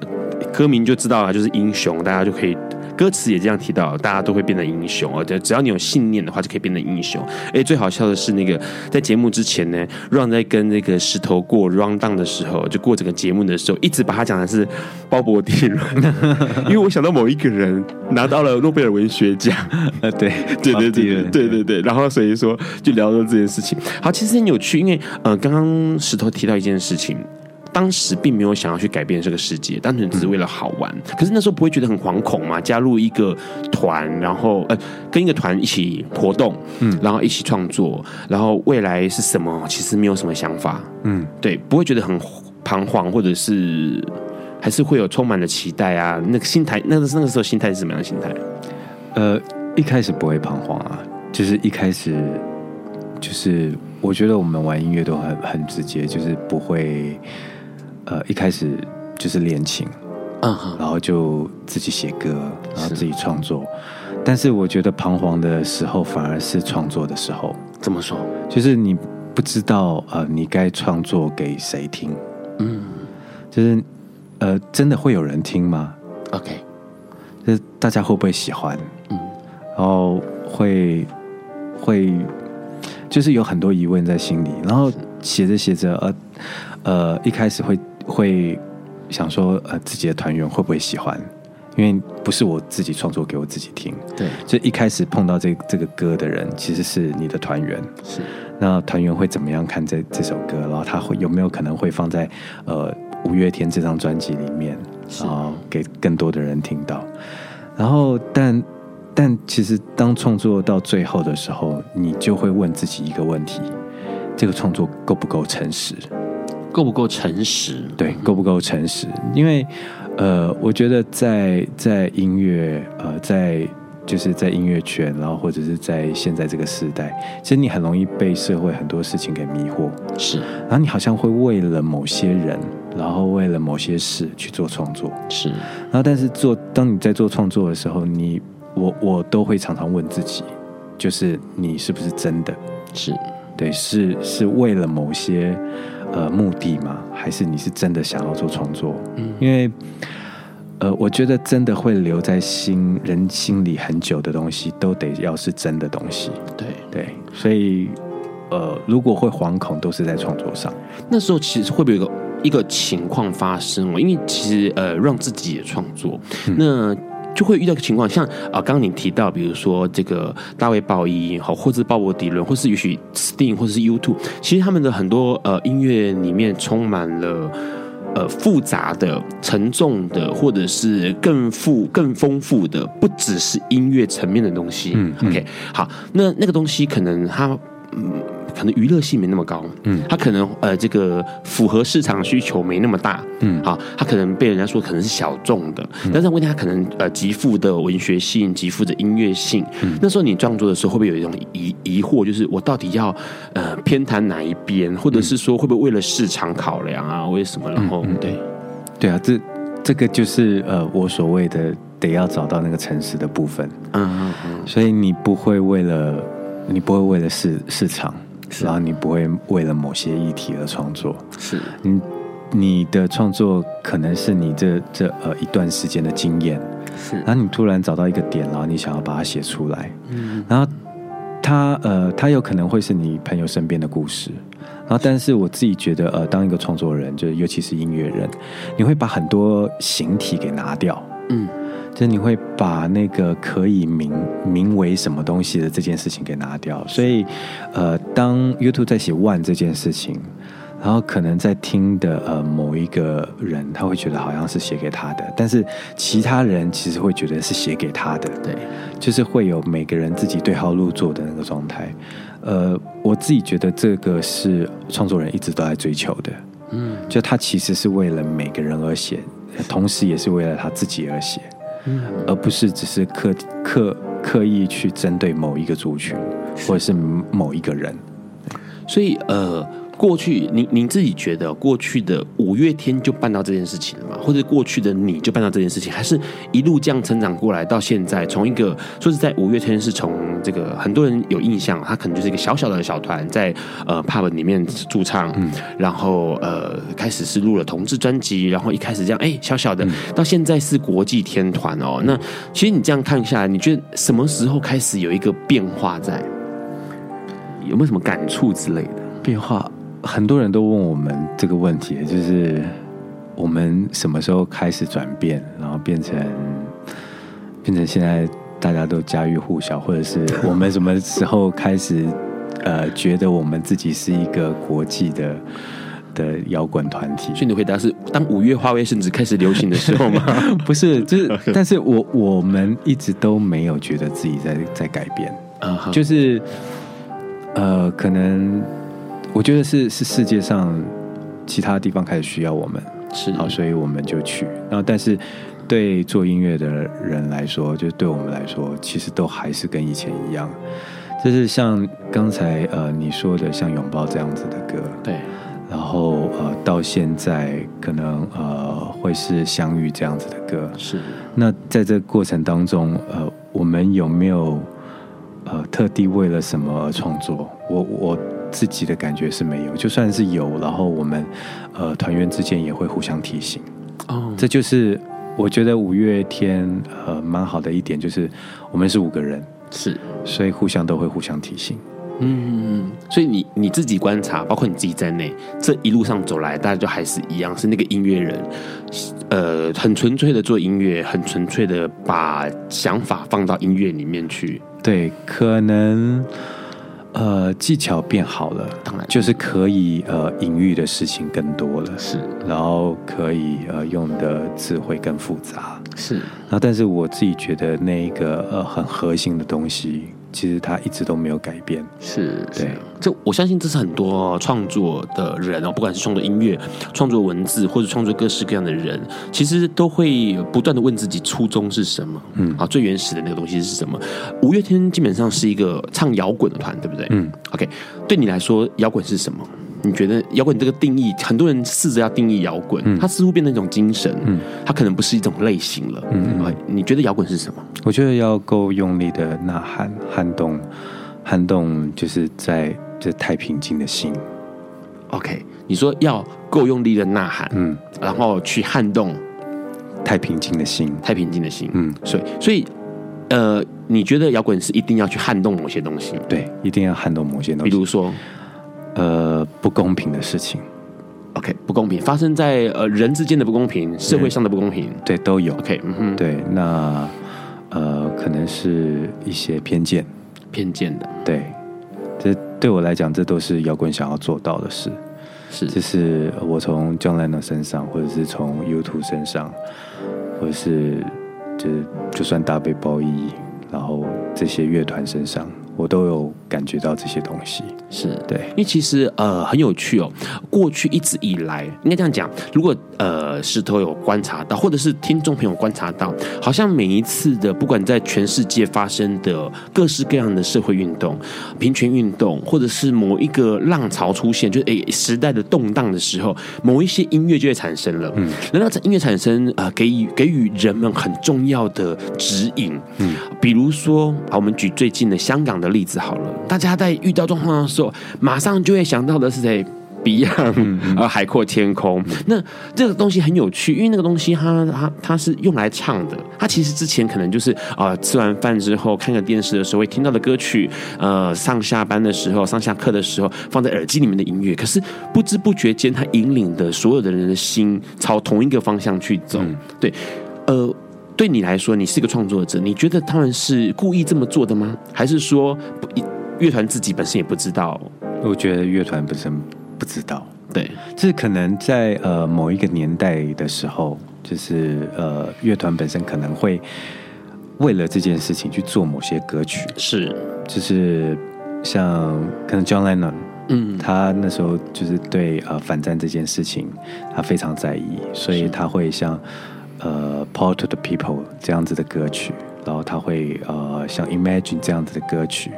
歌名就知道了，就是英雄，大家就可以。歌词也这样提到，大家都会变得英雄哦。只要你有信念的话，就可以变得英雄。哎，最好笑的是，那个在节目之前呢，Ron 在跟那个石头过 round down 的时候，就过整个节目的时候，一直把他讲的是鲍勃迪伦，*laughs* 因为我想到某一个人拿到了诺贝尔文学奖。*laughs* 呃，*laughs* 对，对对对对对对。然后所以说就聊到这件事情。好，其实很有趣，因为呃，刚刚石头提到一件事情。当时并没有想要去改变这个世界，单纯只是为了好玩。嗯、可是那时候不会觉得很惶恐吗？加入一个团，然后呃，跟一个团一起活动，嗯，然后一起创作，然后未来是什么？其实没有什么想法，嗯，对，不会觉得很彷徨，或者是还是会有充满了期待啊。那个心态，那个那个时候心态是什么样的心态？呃，一开始不会彷徨啊，就是一开始就是我觉得我们玩音乐都很很直接，就是不会。呃，一开始就是练琴，嗯哼，然后就自己写歌，然后自己创作。但是我觉得彷徨的时候，反而是创作的时候。怎么说？就是你不知道呃，你该创作给谁听？嗯，就是呃，真的会有人听吗？OK，就是大家会不会喜欢？嗯，然后会会就是有很多疑问在心里，然后写着写着，呃呃，一开始会会想说，呃，自己的团员会不会喜欢？因为不是我自己创作给我自己听，对，所以一开始碰到这这个歌的人其实是你的团员，是，那团员会怎么样看这这首歌？然后他会有没有可能会放在呃五月天这张专辑里面，然后给更多的人听到。然后但但其实当创作到最后的时候，你就会问自己一个问题：这个创作够不够诚实？够不够诚实？对，够不够诚实？因为。呃，我觉得在在音乐，呃，在就是在音乐圈，然后或者是在现在这个时代，其实你很容易被社会很多事情给迷惑，是。然后你好像会为了某些人，然后为了某些事去做创作，是。然后但是做，当你在做创作的时候，你我我都会常常问自己，就是你是不是真的？是对，是是为了某些。呃，目的吗？还是你是真的想要做创作？嗯，因为，呃，我觉得真的会留在心人心里很久的东西，都得要是真的东西。对对，所以，呃，如果会惶恐，都是在创作上。那时候其实会不会有一个一个情况发生？因为其实呃，让自己也创作，嗯、那。就会遇到一个情况，像啊，刚刚你提到，比如说这个大卫鲍伊，好，或者是鲍勃迪伦，或是也许 Sting，或者是 U2，其实他们的很多呃音乐里面充满了呃复杂的、沉重的，或者是更富、更丰富的，不只是音乐层面的东西。嗯，嗯，OK，好，那那个东西可能它嗯。可能娱乐性没那么高，嗯，它可能呃这个符合市场需求没那么大，嗯，好，它可能被人家说可能是小众的，嗯、但是问题它可能呃极富的文学性，极富的音乐性，嗯，那时候你创作的时候会不会有一种疑疑惑，就是我到底要呃偏袒哪一边，或者是说会不会为了市场考量啊，为什么？然后、嗯、对，对啊，这这个就是呃我所谓的得要找到那个诚实的部分，嗯嗯嗯，所以你不会为了你不会为了市市场。然后你不会为了某些议题而创作，是你你的创作可能是你这这呃一段时间的经验，是。然后你突然找到一个点，然后你想要把它写出来，嗯。然后他呃他有可能会是你朋友身边的故事，然后但是我自己觉得呃当一个创作人，就是尤其是音乐人，你会把很多形体给拿掉，嗯。就是你会把那个可以名名为什么东西的这件事情给拿掉，所以，呃，当 YouTube 在写 One 这件事情，然后可能在听的呃某一个人，他会觉得好像是写给他的，但是其他人其实会觉得是写给他的，对，就是会有每个人自己对号入座的那个状态。呃，我自己觉得这个是创作人一直都在追求的，嗯，就他其实是为了每个人而写，同时也是为了他自己而写。而不是只是刻刻刻意去针对某一个族群，或者是某一个人，所以呃。过去，您您自己觉得过去的五月天就办到这件事情了吗？或者过去的你就办到这件事情，还是一路这样成长过来到现在？从一个说是在，五月天是从这个很多人有印象，他可能就是一个小小的小团在呃 pub 里面驻唱，嗯，然后呃开始是录了同志专辑，然后一开始这样哎、欸、小小的，到现在是国际天团哦。那其实你这样看下来，你觉得什么时候开始有一个变化在？有没有什么感触之类的变化？很多人都问我们这个问题，就是我们什么时候开始转变，然后变成变成现在大家都家喻户晓，或者是我们什么时候开始呃觉得我们自己是一个国际的的摇滚团体？*laughs* 所以你的回答是当五月花味甚至开始流行的时候吗？不是，就是，但是我我们一直都没有觉得自己在在改变，啊、uh-huh. 就是呃可能。我觉得是是世界上其他地方开始需要我们，是好，所以我们就去。然后，但是对做音乐的人来说，就对我们来说，其实都还是跟以前一样。就是像刚才呃你说的，像拥抱这样子的歌，对。然后呃，到现在可能呃会是相遇这样子的歌。是。那在这个过程当中，呃，我们有没有呃特地为了什么而创作？我我自己的感觉是没有。就算是有，然后我们呃团员之间也会互相提醒。哦。这就是我觉得五月天呃蛮好的一点，就是我们是五个人，是，所以互相都会互相提醒。嗯，所以你你自己观察，包括你自己在内，这一路上走来，大家就还是一样，是那个音乐人，呃，很纯粹的做音乐，很纯粹的把想法放到音乐里面去。对，可能呃技巧变好了，当然。就是可以呃隐喻的事情更多了，是，然后可以呃用的词汇更复杂，是，然后但是我自己觉得那个呃很核心的东西。其实他一直都没有改变，是，对，这我相信这是很多创作的人哦，不管是创作音乐、创作文字或者创作各式各样的人，其实都会不断的问自己初衷是什么，嗯，啊，最原始的那个东西是什么？五月天基本上是一个唱摇滚的团，对不对？嗯，OK，对你来说，摇滚是什么？你觉得摇滚这个定义，很多人试着要定义摇滚，嗯、它似乎变成一种精神，嗯，它可能不是一种类型了，嗯，嗯，你觉得摇滚是什么？我觉得要够用力的呐喊，撼动，撼动，就是在这太平静的心。OK，你说要够用力的呐喊，嗯，然后去撼动。太平静的心，太平静的心，嗯，所以，所以，呃，你觉得摇滚是一定要去撼动某些东西？对，一定要撼动某些东西，比如说。呃，不公平的事情，OK，不公平。发生在呃人之间的不公平，社会上的不公平，对，都有，OK，嗯哼，对，那呃，可能是一些偏见，偏见的，对，这对我来讲，这都是摇滚想要做到的事，是，这是我从 John Lennon 身上，或者是从 U2 身上，或者是就就算大背包一，然后这些乐团身上。我都有感觉到这些东西，是对，因为其实呃很有趣哦。过去一直以来，应该这样讲，如果呃石头有观察到，或者是听众朋友观察到，好像每一次的不管在全世界发生的各式各样的社会运动、平权运动，或者是某一个浪潮出现，就是诶时代的动荡的时候，某一些音乐就会产生了。嗯，那让音乐产生啊、呃，给予给予人们很重要的指引。嗯，比如说啊，我们举最近的香港的。例子好了，大家在遇到状况的时候，马上就会想到的是谁？Beyond，呃，《海阔天空》。那这个东西很有趣，因为那个东西它它它是用来唱的。它其实之前可能就是啊、呃，吃完饭之后看个电视的时候会听到的歌曲，呃，上下班的时候、上下课的时候放在耳机里面的音乐。可是不知不觉间，它引领的所有的人的心朝同一个方向去走。嗯、对，呃。对你来说，你是一个创作者，你觉得他们是故意这么做的吗？还是说乐团自己本身也不知道？我觉得乐团本身不知道。对，这可能在呃某一个年代的时候，就是呃乐团本身可能会为了这件事情去做某些歌曲。是，就是像可能 John Lennon，嗯，他那时候就是对呃反战这件事情他非常在意，所以他会像。呃，Power to the People 这样子的歌曲，然后他会呃像 Imagine 这样子的歌曲，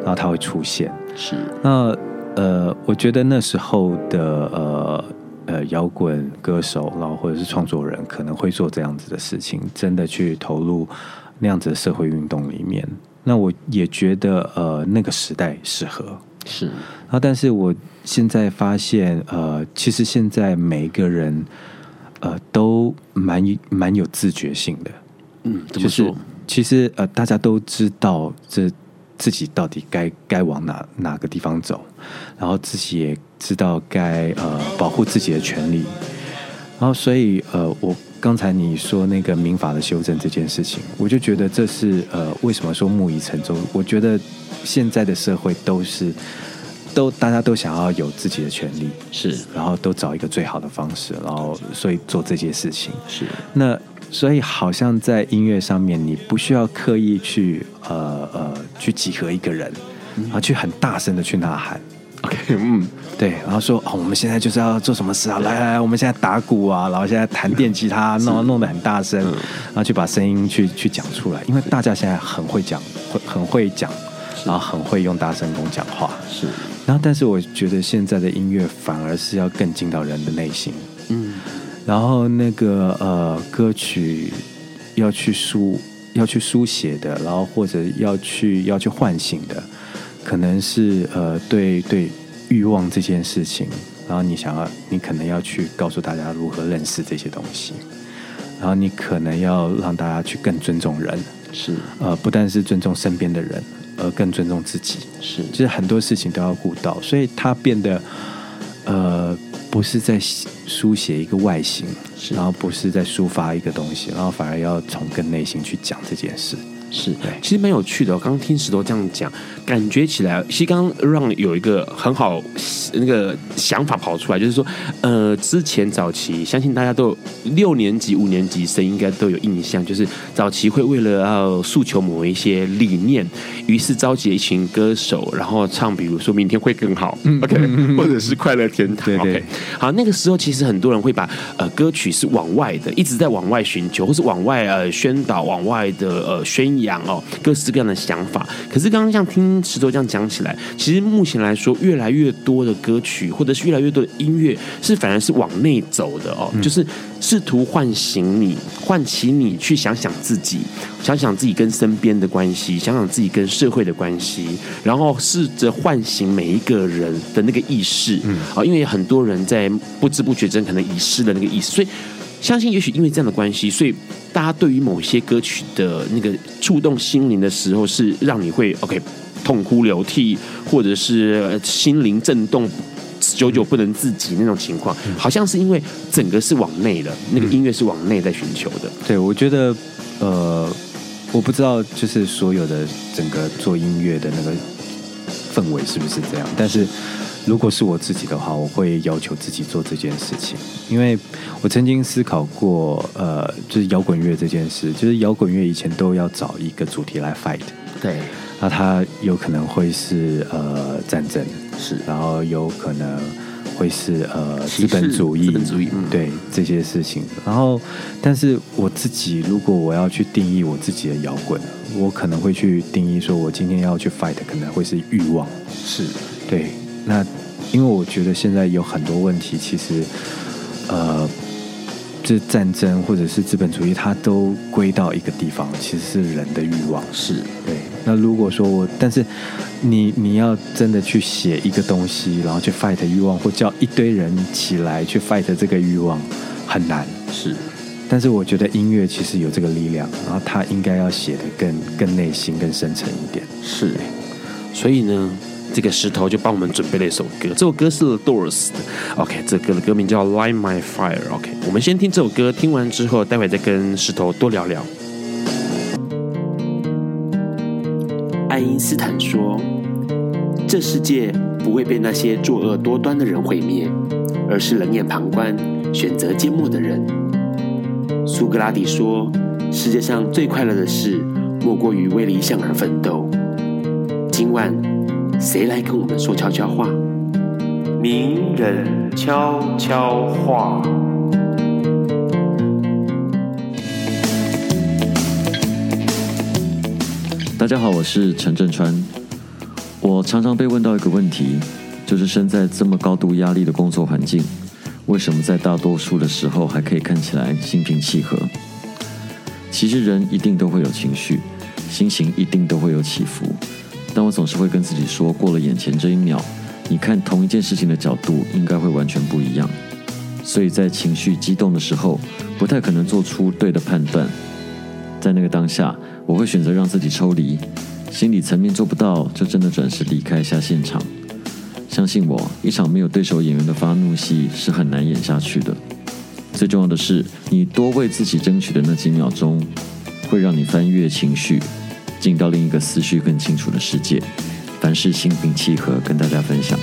然后他会出现。是。那呃，我觉得那时候的呃呃摇滚歌手，然后或者是创作人，可能会做这样子的事情，真的去投入那样子的社会运动里面。那我也觉得呃那个时代适合。是。然后，但是我现在发现呃，其实现在每一个人。呃，都蛮蛮有自觉性的，嗯，怎么说？就是其实呃，大家都知道这自己到底该该往哪哪个地方走，然后自己也知道该呃保护自己的权利，然后所以呃，我刚才你说那个民法的修正这件事情，我就觉得这是呃，为什么说木已成舟？我觉得现在的社会都是。都大家都想要有自己的权利，是，然后都找一个最好的方式，然后所以做这些事情是。那所以好像在音乐上面，你不需要刻意去呃呃去集合一个人，然后去很大声的去呐喊。OK，嗯，对，然后说哦，我们现在就是要做什么事啊？来来来，我们现在打鼓啊，然后现在弹电吉他，弄弄得很大声，然后去把声音去去讲出来，因为大家现在很会讲，会很会讲。然后很会用大声公讲话，是。然后，但是我觉得现在的音乐反而是要更进到人的内心。嗯。然后那个呃歌曲要去书要去书写的，然后或者要去要去唤醒的，可能是呃对对欲望这件事情。然后你想要，你可能要去告诉大家如何认识这些东西。然后你可能要让大家去更尊重人，是呃，不但是尊重身边的人，而更尊重自己，是，就是很多事情都要顾到，所以他变得呃，不是在书写一个外形，然后不是在抒发一个东西，然后反而要从更内心去讲这件事。是，其实蛮有趣的。我刚刚听石头这样讲，感觉起来，其实刚刚让有一个很好那个想法跑出来，就是说，呃，之前早期，相信大家都有六年级、五年级生应该都有印象，就是早期会为了要诉求某一些理念，于是召集了一群歌手，然后唱，比如说明天会更好嗯，OK，或者是快乐天堂，OK。好，那个时候其实很多人会把呃歌曲是往外的，一直在往外寻求，或是往外呃宣导，往外的呃宣扬。讲哦，各式各样的想法。可是刚刚像听石头这样讲起来，其实目前来说，越来越多的歌曲，或者是越来越多的音乐，是反而是往内走的哦，嗯、就是试图唤醒你，唤起你去想想自己，想想自己跟身边的关系，想想自己跟社会的关系，然后试着唤醒每一个人的那个意识。嗯，啊，因为很多人在不知不觉中可能遗失了那个意识，所以。相信也许因为这样的关系，所以大家对于某些歌曲的那个触动心灵的时候，是让你会 OK 痛哭流涕，或者是心灵震动，久久不能自己那种情况，好像是因为整个是往内的，那个音乐是往内在寻求的。对，我觉得呃，我不知道就是所有的整个做音乐的那个氛围是不是这样，但是。如果是我自己的话，我会要求自己做这件事情，因为我曾经思考过，呃，就是摇滚乐这件事，就是摇滚乐以前都要找一个主题来 fight，对，那它有可能会是呃战争，是，然后有可能会是呃资本主义，资本主义，嗯，对这些事情，然后，但是我自己如果我要去定义我自己的摇滚，我可能会去定义说，我今天要去 fight 可能会是欲望，是。对。那，因为我觉得现在有很多问题，其实，呃，这战争或者是资本主义，它都归到一个地方，其实是人的欲望。是对。那如果说我，但是你你要真的去写一个东西，然后去 fight 欲望，或叫一堆人起来去 fight 这个欲望，很难。是。但是我觉得音乐其实有这个力量，然后它应该要写的更更内心、更深沉一点。是。所以呢？这个石头就帮我们准备了一首歌，这首歌是 Doors 的。OK，这歌的歌名叫《Light My Fire》。OK，我们先听这首歌，听完之后，待会再跟石头多聊聊。爱因斯坦说：“这世界不会被那些作恶多端的人毁灭，而是冷眼旁观、选择缄默的人。”苏格拉底说：“世界上最快乐的事，莫过于为理想而奋斗。”今晚。谁来跟我们说悄悄话？名人悄悄话。大家好，我是陈振川。我常常被问到一个问题，就是身在这么高度压力的工作环境，为什么在大多数的时候还可以看起来心平气和？其实人一定都会有情绪，心情一定都会有起伏。但我总是会跟自己说，过了眼前这一秒，你看同一件事情的角度应该会完全不一样。所以在情绪激动的时候，不太可能做出对的判断。在那个当下，我会选择让自己抽离，心理层面做不到，就真的转身离开一下现场。相信我，一场没有对手演员的发怒戏是很难演下去的。最重要的是，你多为自己争取的那几秒钟，会让你翻越情绪。进到另一个思绪更清楚的世界，凡事心平气和，跟大家分享。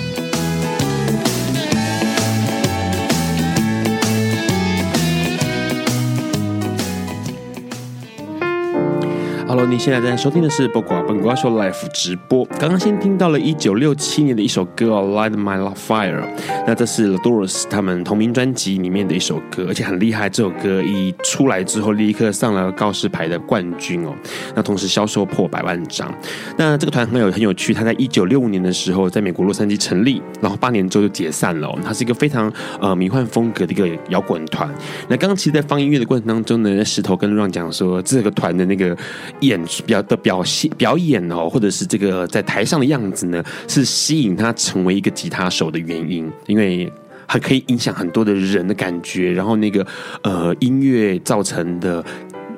你现在在收听的是《播瓜本瓜秀》Live 直播。刚刚先听到了一九六七年的一首歌哦，《Light My Love Fire》。那这是 The Doors 他们同名专辑里面的一首歌，而且很厉害。这首歌一出来之后，立刻上了告示牌的冠军哦。那同时销售破百万张。那这个团很有很有趣，他在一九六五年的时候在美国洛杉矶成立，然后八年之后就解散了哦。它是一个非常呃迷幻风格的一个摇滚团。那刚刚其实，在放音乐的过程当中呢，石头跟 Ron 讲说，这个团的那个一。演表的表现表演哦，或者是这个在台上的样子呢，是吸引他成为一个吉他手的原因，因为还可以影响很多的人的感觉，然后那个呃音乐造成的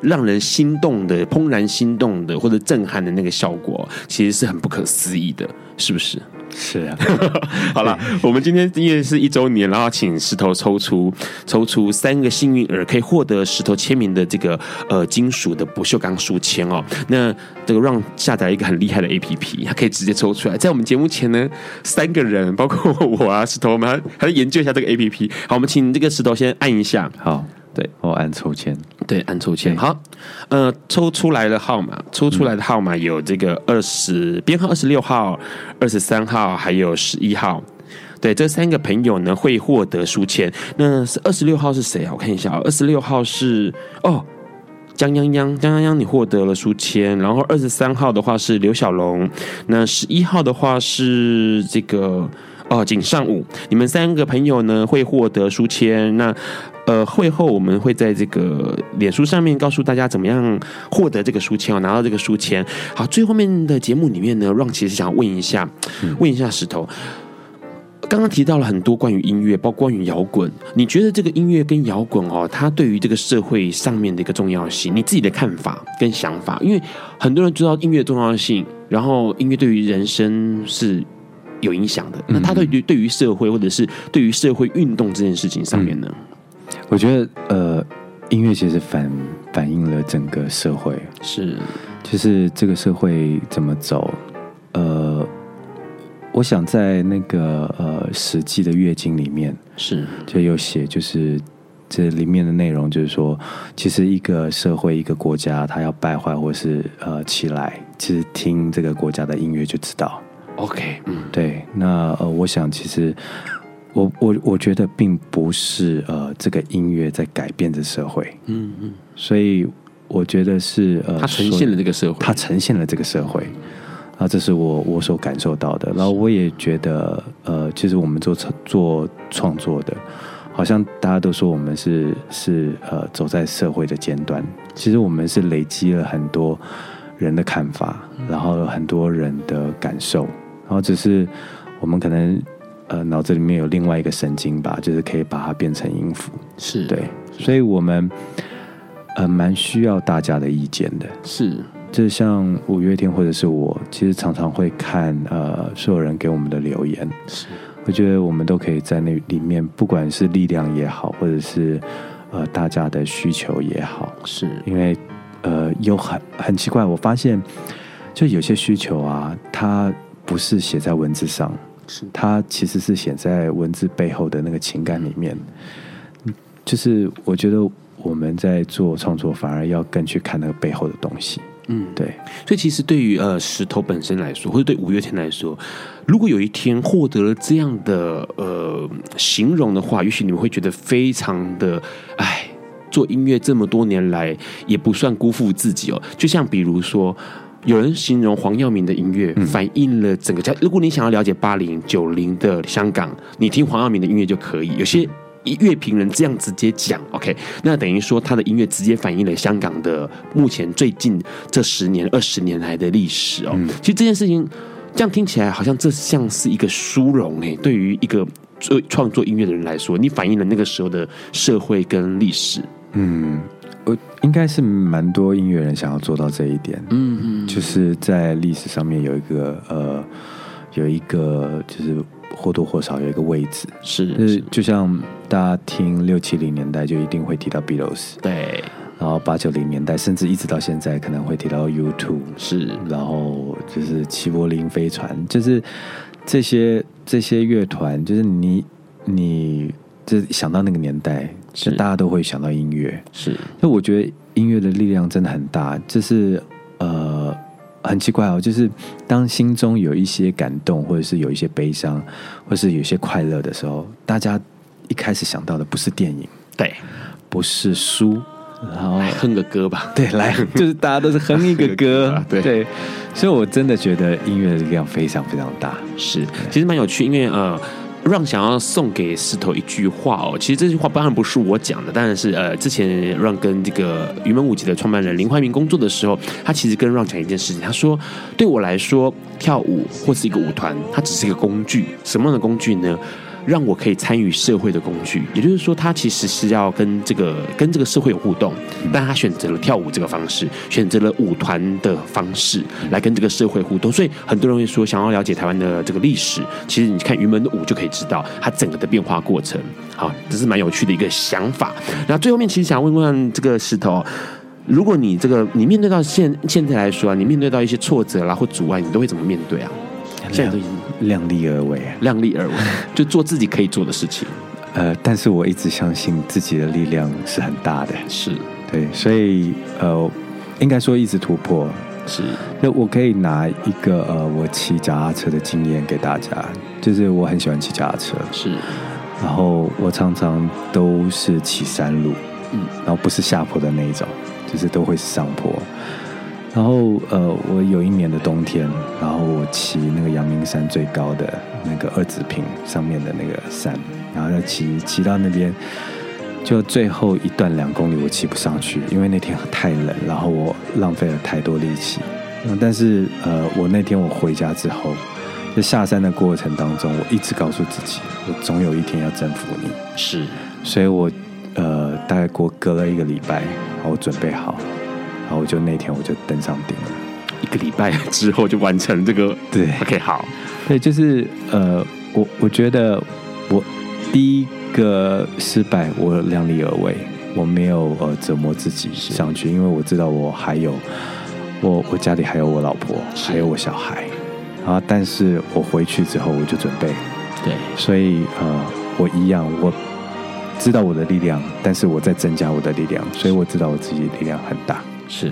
让人心动的、怦然心动的或者震撼的那个效果，其实是很不可思议的，是不是？是啊，*laughs* 好了，我们今天因为是一周年，然后请石头抽出抽出三个幸运儿，可以获得石头签名的这个呃金属的不锈钢书签哦。那这个让下载一个很厉害的 APP，它可以直接抽出来。在我们节目前呢，三个人包括我啊，石头，我们还还是研究一下这个 APP。好，我们请这个石头先按一下，好。对，我按抽签，对，按抽签。好，呃，抽出来的号码，抽出来的号码有这个二十编号二十六号、二十三号，还有十一号。对，这三个朋友呢会获得书签。那是二十六号是谁啊？我看一下啊，二十六号是哦，江泱泱，江泱泱，你获得了书签。然后二十三号的话是刘小龙，那十一号的话是这个哦，井上武。你们三个朋友呢会获得书签。那呃，会后我们会在这个脸书上面告诉大家怎么样获得这个书签哦，拿到这个书签。好，最后面的节目里面呢，让其实想问一下，问一下石头，刚刚提到了很多关于音乐，包括关于摇滚，你觉得这个音乐跟摇滚哦，它对于这个社会上面的一个重要性，你自己的看法跟想法？因为很多人知道音乐的重要性，然后音乐对于人生是有影响的，那他对于对于社会或者是对于社会运动这件事情上面呢？我觉得，呃，音乐其实反反映了整个社会，是，就是这个社会怎么走。呃，我想在那个呃《史记》的月经里面，是就有写，就是这里面的内容，就是说，其实一个社会、一个国家，它要败坏或是呃起来，其实听这个国家的音乐就知道。OK，嗯，对。那呃，我想其实。我我我觉得并不是呃这个音乐在改变着社会，嗯嗯，所以我觉得是呃，它呈现了这个社会，它呈现了这个社会，啊，这是我我所感受到的。然后我也觉得呃，其实我们做做创作的，好像大家都说我们是是呃走在社会的尖端，其实我们是累积了很多人的看法，然后很多人的感受，然后只是我们可能。呃，脑子里面有另外一个神经吧，就是可以把它变成音符，是。对，所以我们呃蛮需要大家的意见的，是，就像五月天或者是我，其实常常会看呃所有人给我们的留言，是，我觉得我们都可以在那里面，不管是力量也好，或者是呃大家的需求也好，是。因为呃有很很奇怪，我发现就有些需求啊，它不是写在文字上。是它其实是写在文字背后的那个情感里面，就是我觉得我们在做创作，反而要更去看那个背后的东西。嗯，对。所以其实对于呃石头本身来说，或者对五月天来说，如果有一天获得了这样的呃形容的话，也许你们会觉得非常的哎，做音乐这么多年来也不算辜负自己哦。就像比如说。有人形容黄耀明的音乐反映了整个家。如果你想要了解八零九零的香港，你听黄耀明的音乐就可以。有些乐评人这样直接讲，OK，那等于说他的音乐直接反映了香港的目前最近这十年二十年来的历史哦。其实这件事情这样听起来好像这像是一个殊荣诶，对于一个做创作音乐的人来说，你反映了那个时候的社会跟历史，嗯。我应该是蛮多音乐人想要做到这一点，嗯嗯，就是在历史上面有一个呃，有一个就是或多或少有一个位置，是，就是。就像大家听六七零年代就一定会提到 Beatles，对，然后八九零年代甚至一直到现在可能会提到 U2，是，然后就是齐柏林飞船，就是这些这些乐团，就是你你就想到那个年代。是大家都会想到音乐，是。那我觉得音乐的力量真的很大，就是呃，很奇怪哦，就是当心中有一些感动，或者是有一些悲伤，或者是有一些快乐的时候，大家一开始想到的不是电影，对，不是书，然后哼个歌吧，对，来就是大家都是哼一个歌，*laughs* 个歌对，对，所以我真的觉得音乐的力量非常非常大，是，其实蛮有趣，因为呃。让想要送给石头一句话哦，其实这句话当然不是我讲的，当然是呃，之前让跟这个云门舞集的创办人林怀民工作的时候，他其实跟让讲一件事情，他说，对我来说，跳舞或是一个舞团，它只是一个工具，什么样的工具呢？让我可以参与社会的工具，也就是说，他其实是要跟这个跟这个社会有互动，但他选择了跳舞这个方式，选择了舞团的方式来跟这个社会互动。所以很多人会说，想要了解台湾的这个历史，其实你看云门的舞就可以知道它整个的变化过程。好，这是蛮有趣的一个想法。那最后面其实想问问这个石头，如果你这个你面对到现现在来说啊，你面对到一些挫折啦或阻碍，你都会怎么面对啊？现在都已经。量力而为，量力而为，就做自己可以做的事情。呃，但是我一直相信自己的力量是很大的，是对，所以呃，应该说一直突破。是，那我可以拿一个呃，我骑脚踏车的经验给大家，就是我很喜欢骑脚踏车，是，然后我常常都是骑山路，嗯，然后不是下坡的那一种，就是都会是上坡。然后，呃，我有一年的冬天，然后我骑那个阳明山最高的那个二子坪上面的那个山，然后要骑骑到那边，就最后一段两公里我骑不上去，因为那天太冷，然后我浪费了太多力气。但是，呃，我那天我回家之后，在下山的过程当中，我一直告诉自己，我总有一天要征服你。是，所以我，呃，大概过隔了一个礼拜，我准备好。然后我就那天我就登上顶了，一个礼拜之后就完成这个。对，OK，好，对，就是呃，我我觉得我第一个失败，我量力而为，我没有呃折磨自己上去，因为我知道我还有我我家里还有我老婆，还有我小孩，然后但是我回去之后我就准备，对，所以呃，我一样我知道我的力量，但是我在增加我的力量，所以我知道我自己力量很大。是，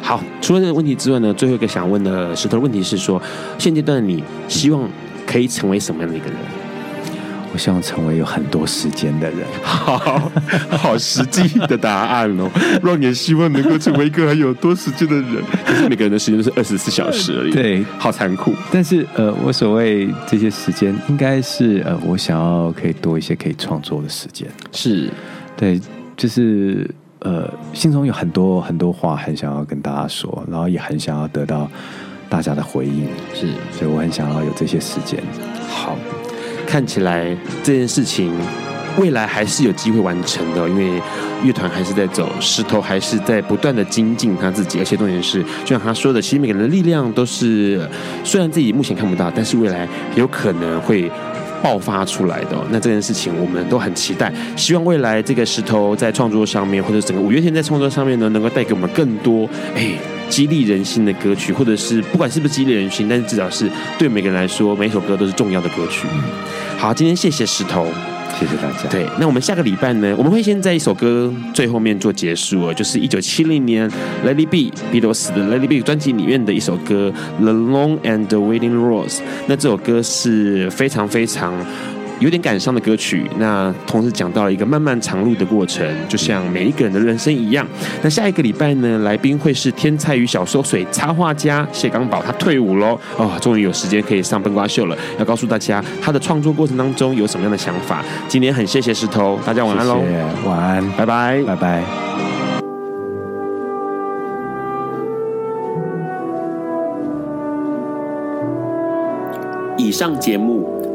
好。除了这个问题之外呢，最后一个想问的石头问题是说，现阶段你希望可以成为什么样的一个人？我希望成为有很多时间的人。*laughs* 好好实际的答案哦。让你也希望能够成为一个很有多时间的人。*laughs* 可是每个人的时间都是二十四小时而已。对，好残酷。但是呃，我所谓这些时间，应该是呃，我想要可以多一些可以创作的时间。是，对，就是。呃，心中有很多很多话很想要跟大家说，然后也很想要得到大家的回应，是，所以我很想要有这些时间。好，看起来这件事情未来还是有机会完成的，因为乐团还是在走，石头还是在不断的精进他自己，而且重点是，就像他说的，其实每个人的力量都是，虽然自己目前看不到，但是未来有可能会。爆发出来的，那这件事情我们都很期待，希望未来这个石头在创作上面，或者整个五月天在创作上面呢，能够带给我们更多哎激励人心的歌曲，或者是不管是不是激励人心，但是至少是对每个人来说，每首歌都是重要的歌曲。好，今天谢谢石头。谢谢大家。对，那我们下个礼拜呢，我们会先在一首歌最后面做结束，就是一九七零年 Let It Be 披头士的 Let It Be 专辑里面的一首歌 The Long and the Winding Rose。那这首歌是非常非常。有点感伤的歌曲，那同时讲到了一个漫漫长路的过程，就像每一个人的人生一样。那下一个礼拜呢，来宾会是天才与小说水插画家谢刚宝，他退伍喽，哦，终于有时间可以上笨瓜秀了，要告诉大家他的创作过程当中有什么样的想法。今天很谢谢石头，大家晚安喽，晚安，拜拜，拜拜。以上节目。